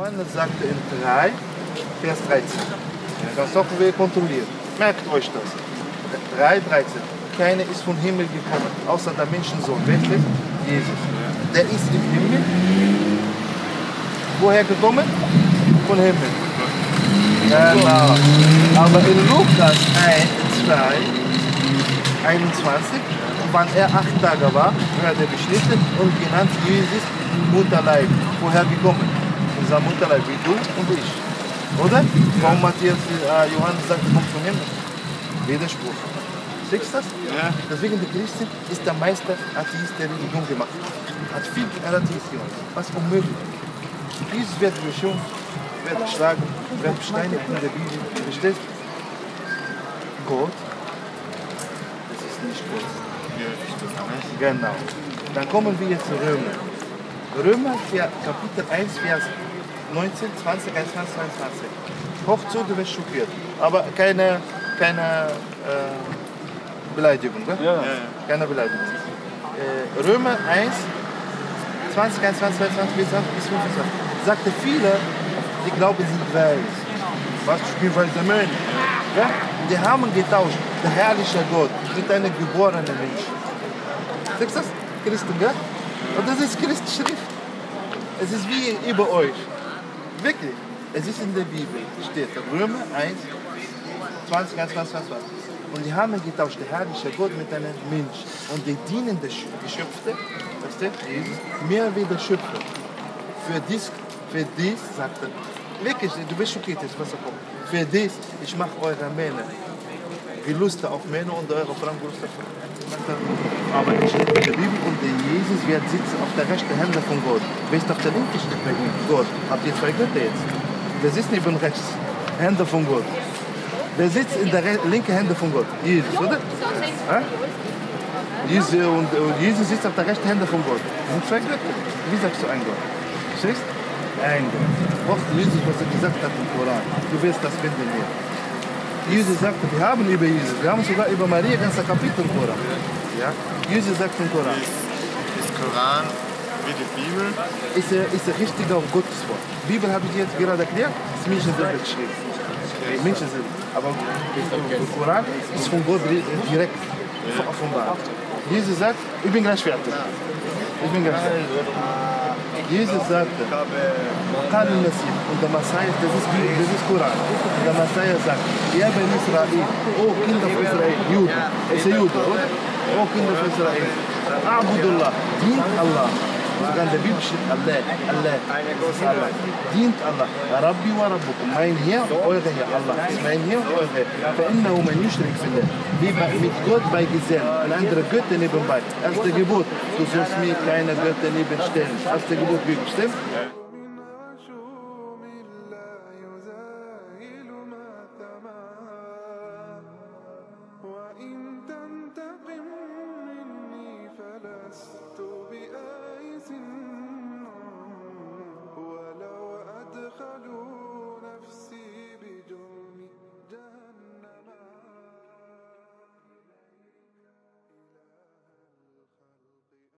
Johannes sagte in 3, Vers 13. Das sollten wir kontrollieren. Merkt euch das. 3, 13. Keiner ist vom Himmel gekommen, außer der Menschensohn. Das? Jesus. Der ist im Himmel. Woher gekommen? Von Himmel. Genau. Aber in Lukas 1, 2, 21, wann er acht Tage war, wurde er beschnitten und genannt Jesus Mutterleib. Woher gekommen? Unser Mutterleib, wie du und ich. Oder? Warum Matthias, äh, Johannes sagt, kommt von Himmel? Widerspruch. Siehst du das? Ja. Deswegen der Christen ist der Meister Atheist der Religion gemacht. Hat viel Atheist gemacht. Was unmöglich. Jesus wird beschimpft, wird geschlagen, wird besteinigt in der Bibel. Verstehst du? Gott, das ist nicht Gott. Genau. Dann kommen wir jetzt zu Römer. Römer Kapitel 1, Vers 19, 20, 21, 22. Hoch zu, du wirst schockiert. Aber keine, keine äh, Beleidigung, gell? Ja. Keine Beleidigung. Äh, Römer 1, 20, 21, 22, 24 bis 25. Sagte viele, die glauben, sie sind weiß. Was? Bin weißer Mensch. Ja? Die haben getauscht, der herrliche Gott mit einem geborenen Mensch. Siehst du das? Christen, gell? Und das ist Christenschrift. Es ist wie über euch. Wirklich. Es ist in der Bibel. Steht Römer 1, 20, 21, 22. Und die haben getauscht, der herrliche Gott mit einem Mensch. Und die dienen der Sch- Geschöpfte, das steht Jesus, mehr wie der Schöpfer. Für dies, für dies, sagt er, wirklich, du bist schockiert was er kommt. Für dies, ich mache eure Männer Gelüste auf Männer und eure Frauen er, Aber es steht in der Bibel und der Jesus wird sitzen auf der rechten Hände von Gott. Wer ist auf der linken steht bei? Gott. Habt ihr zwei Götter jetzt? Wer sitzt neben rechts? Hände von Gott. Wer sitzt in der linken Hände von Gott? Jesus, oder? Hä? Jesus, und, und Jesus sitzt auf der rechten Hände von Gott. Das sind zwei Götter. Wie sagst du ein Gott? Verstehst? Ein Gott. Du Jesus, was er gesagt hat im Koran. Du wirst das finden hier. Jesus sagte, wir haben über Jesus, wir haben sogar über Maria ganze Kapitel im Koran. Ja? Jesus sagt im Koran, Ist, ist Koran wie die Bibel? ist er, ist er richtiger auf Gottes Wort. Bibel habe ich jetzt gerade erklärt, ist Menschen selber geschrieben. Menschen sind, aber der Koran ist von Gott direkt offenbart. Jesus sagt, ich bin gleich fertig. Ich bin gleich fertig. Jesus sagte, قال المسيح und der Messias, das ist, Bi- das ist Koran. Der Messias sagt, ja ben Israel, oh Kinder von Israel, Juden, es ist Jude, oder? Oh Kinder von Israel, Abudullah, dient Allah. قال له الله ربي وربكم ما هي وغير الله ما هي وغير فإنه من يشرك في الله. بيبقى ميت جود باي جزام الاندر جود تاني بن باي استجيبوت تو سوس ميت كاينة جود تاني بن شتيرن استجيبوت بيبشتم